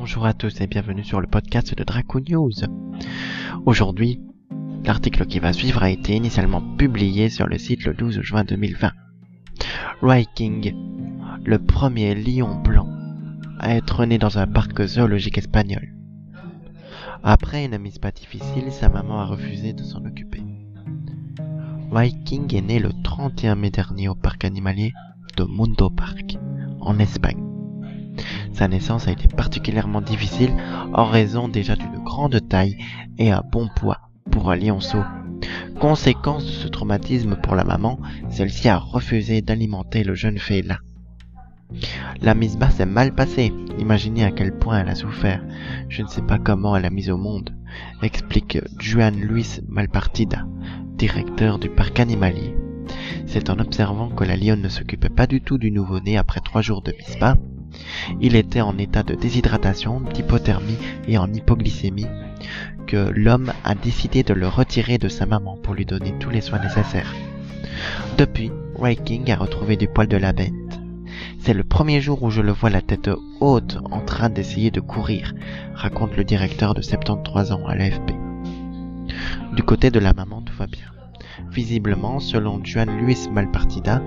Bonjour à tous et bienvenue sur le podcast de Draco News. Aujourd'hui, l'article qui va suivre a été initialement publié sur le site le 12 juin 2020. King, le premier lion blanc à être né dans un parc zoologique espagnol. Après une mise pas difficile, sa maman a refusé de s'en occuper. King est né le 31 mai dernier au parc animalier de Mundo Park, en Espagne. Sa naissance a été particulièrement difficile en raison déjà d'une grande taille et un bon poids pour un lionceau. Conséquence de ce traumatisme pour la maman, celle-ci a refusé d'alimenter le jeune félin. La mise basse s'est mal passée. Imaginez à quel point elle a souffert. Je ne sais pas comment elle a mis au monde, explique Juan Luis Malpartida, directeur du parc animalier. C'est en observant que la lionne ne s'occupait pas du tout du nouveau-né après trois jours de mise bas il était en état de déshydratation, d'hypothermie et en hypoglycémie que l'homme a décidé de le retirer de sa maman pour lui donner tous les soins nécessaires. Depuis, King a retrouvé du poil de la bête. C'est le premier jour où je le vois la tête haute en train d'essayer de courir, raconte le directeur de 73 ans à l'AFP. Du côté de la maman, tout va bien. Visiblement, selon Juan Luis Malpartida,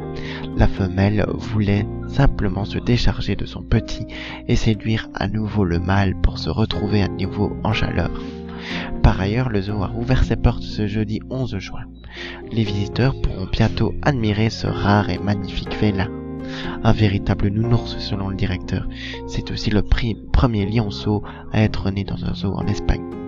la femelle voulait simplement se décharger de son petit et séduire à nouveau le mâle pour se retrouver à nouveau en chaleur. Par ailleurs, le zoo a ouvert ses portes ce jeudi 11 juin. Les visiteurs pourront bientôt admirer ce rare et magnifique félin. Un véritable nounours selon le directeur. C'est aussi le premier lionceau à être né dans un zoo en Espagne.